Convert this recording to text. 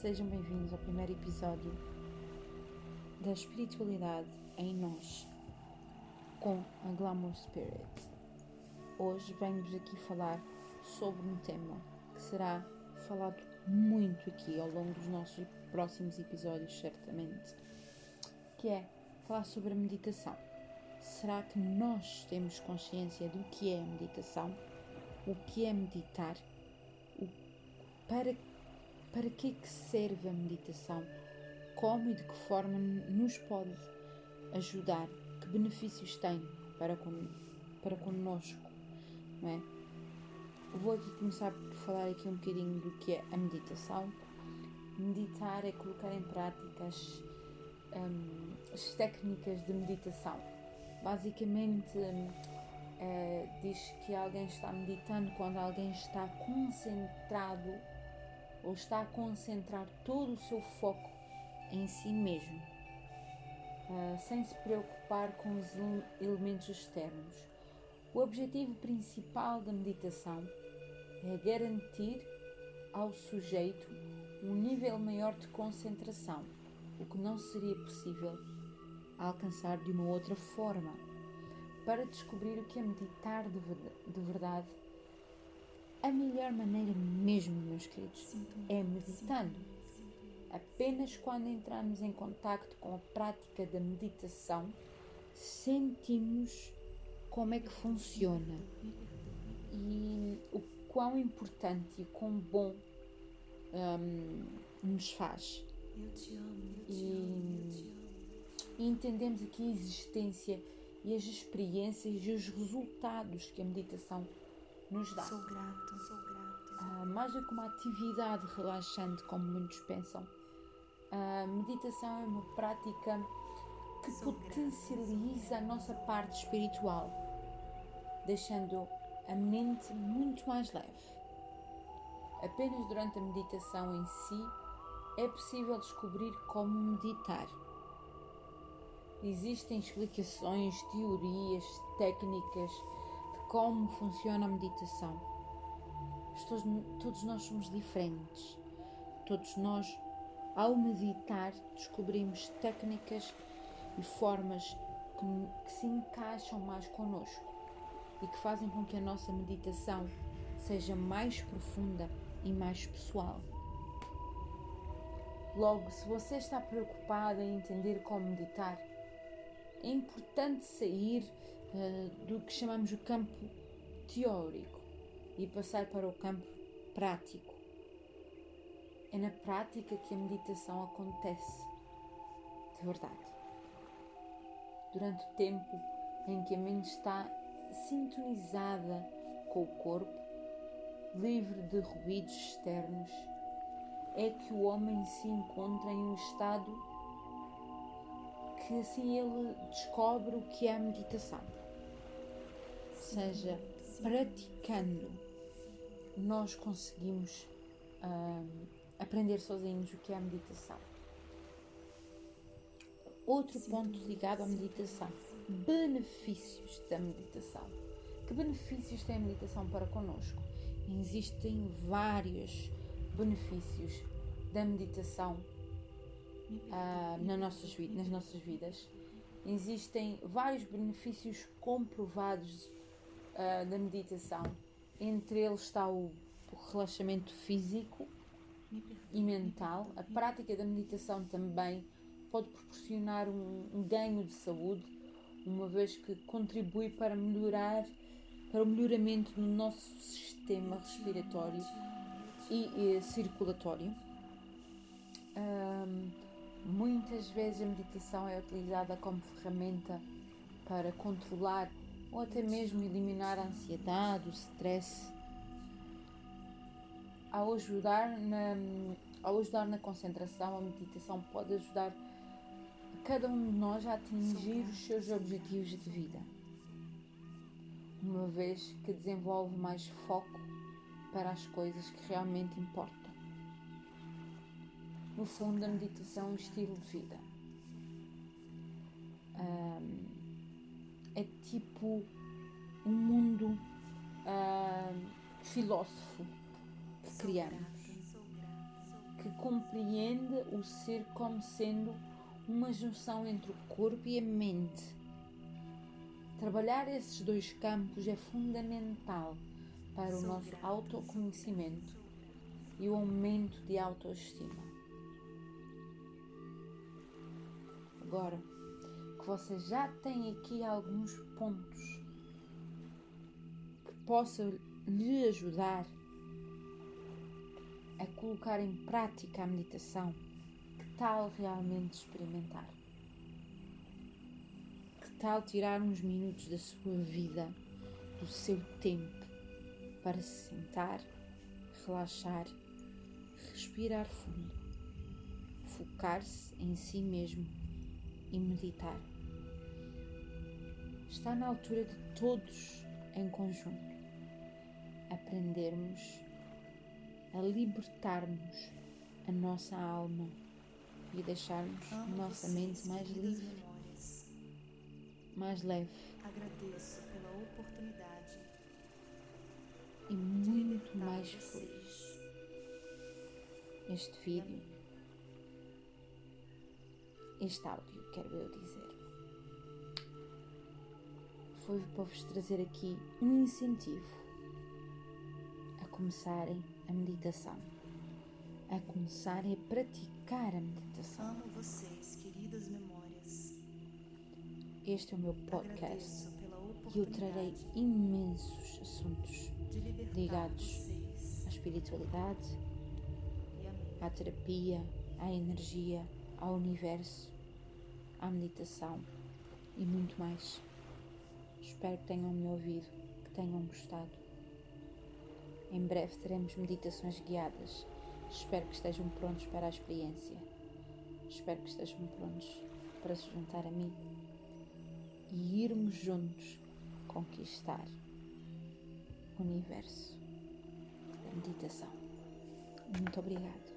Sejam bem-vindos ao primeiro episódio da espiritualidade em nós com a Glamour Spirit. Hoje venho-vos aqui falar sobre um tema que será falado muito aqui ao longo dos nossos próximos episódios, certamente, que é falar sobre a meditação. Será que nós temos consciência do que é a meditação? O que é meditar? O, para, para que é que serve a meditação? Como e de que forma nos pode ajudar? Que benefícios tem para, con, para connosco? Não é? Vou aqui começar por falar aqui um bocadinho do que é a meditação. Meditar é colocar em prática as, um, as técnicas de meditação basicamente uh, diz que alguém está meditando quando alguém está concentrado ou está a concentrar todo o seu foco em si mesmo, uh, sem se preocupar com os elementos externos. O objetivo principal da meditação é garantir ao sujeito um nível maior de concentração, o que não seria possível alcançar de uma outra forma. Para descobrir o que é meditar de verdade, a melhor maneira mesmo, meus queridos, é meditando. Apenas quando entramos em contato com a prática da meditação, sentimos como é que funciona e o quão importante e quão bom um, nos faz. Amo e entendemos aqui a existência e as experiências e os resultados que a meditação nos dá. Sou grato, sou grato. Ah, mais do que uma atividade relaxante, como muitos pensam, a meditação é uma prática que sou potencializa grato. a nossa parte espiritual, deixando a mente muito mais leve. Apenas durante a meditação em si é possível descobrir como meditar Existem explicações, teorias, técnicas como funciona a meditação. Todos, todos nós somos diferentes. Todos nós, ao meditar, descobrimos técnicas e formas que, que se encaixam mais connosco e que fazem com que a nossa meditação seja mais profunda e mais pessoal. Logo, se você está preocupada em entender como meditar, é importante sair uh, do que chamamos o campo teórico e passar para o campo prático. É na prática que a meditação acontece, de verdade. Durante o tempo em que a mente está sintonizada com o corpo, livre de ruídos externos, é que o homem se encontra em um estado que assim ele descobre o que é a meditação. Seja, praticando, nós conseguimos um, aprender sozinhos o que é a meditação. Outro ponto ligado à meditação: benefícios da meditação. Que benefícios tem a meditação para conosco? Existem vários benefícios da meditação uh, nas, nossas, nas nossas vidas. Existem vários benefícios comprovados uh, da meditação. Entre eles está o, o relaxamento físico e mental. A prática da meditação também pode proporcionar um, um ganho de saúde, uma vez que contribui para melhorar para o melhoramento do nosso sistema respiratório e, e circulatório. Um, Muitas vezes a meditação é utilizada como ferramenta para controlar ou até mesmo eliminar a ansiedade, o stress. Ao ajudar na, ao ajudar na concentração, a meditação pode ajudar cada um de nós a atingir os seus objetivos de vida, uma vez que desenvolve mais foco para as coisas que realmente importam. No fundo, a meditação é um estilo de vida. Tipo um mundo um, filósofo que criamos, que compreende o ser como sendo uma junção entre o corpo e a mente. Trabalhar esses dois campos é fundamental para o nosso autoconhecimento e o aumento de autoestima. Agora que você já tem aqui alguns pontos que possam lhe ajudar a colocar em prática a meditação, que tal realmente experimentar? Que tal tirar uns minutos da sua vida, do seu tempo, para se sentar, relaxar, respirar fundo, focar-se em si mesmo e meditar? Está na altura de todos, em conjunto, aprendermos a libertarmos a nossa alma e a deixarmos a Amo nossa mente mais livre, mais leve. Agradeço pela oportunidade e muito mais feliz. Este vídeo, este áudio, quero eu dizer, foi para vos trazer aqui um incentivo a começarem a meditação, a começarem a praticar a meditação. Amo vocês, queridas memórias. Este é o meu podcast e eu trarei imensos assuntos ligados à espiritualidade, à terapia, à energia, ao universo, à meditação e muito mais. Espero que tenham me ouvido, que tenham gostado. Em breve teremos meditações guiadas. Espero que estejam prontos para a experiência. Espero que estejam prontos para se juntar a mim e irmos juntos conquistar o universo da meditação. Muito obrigado.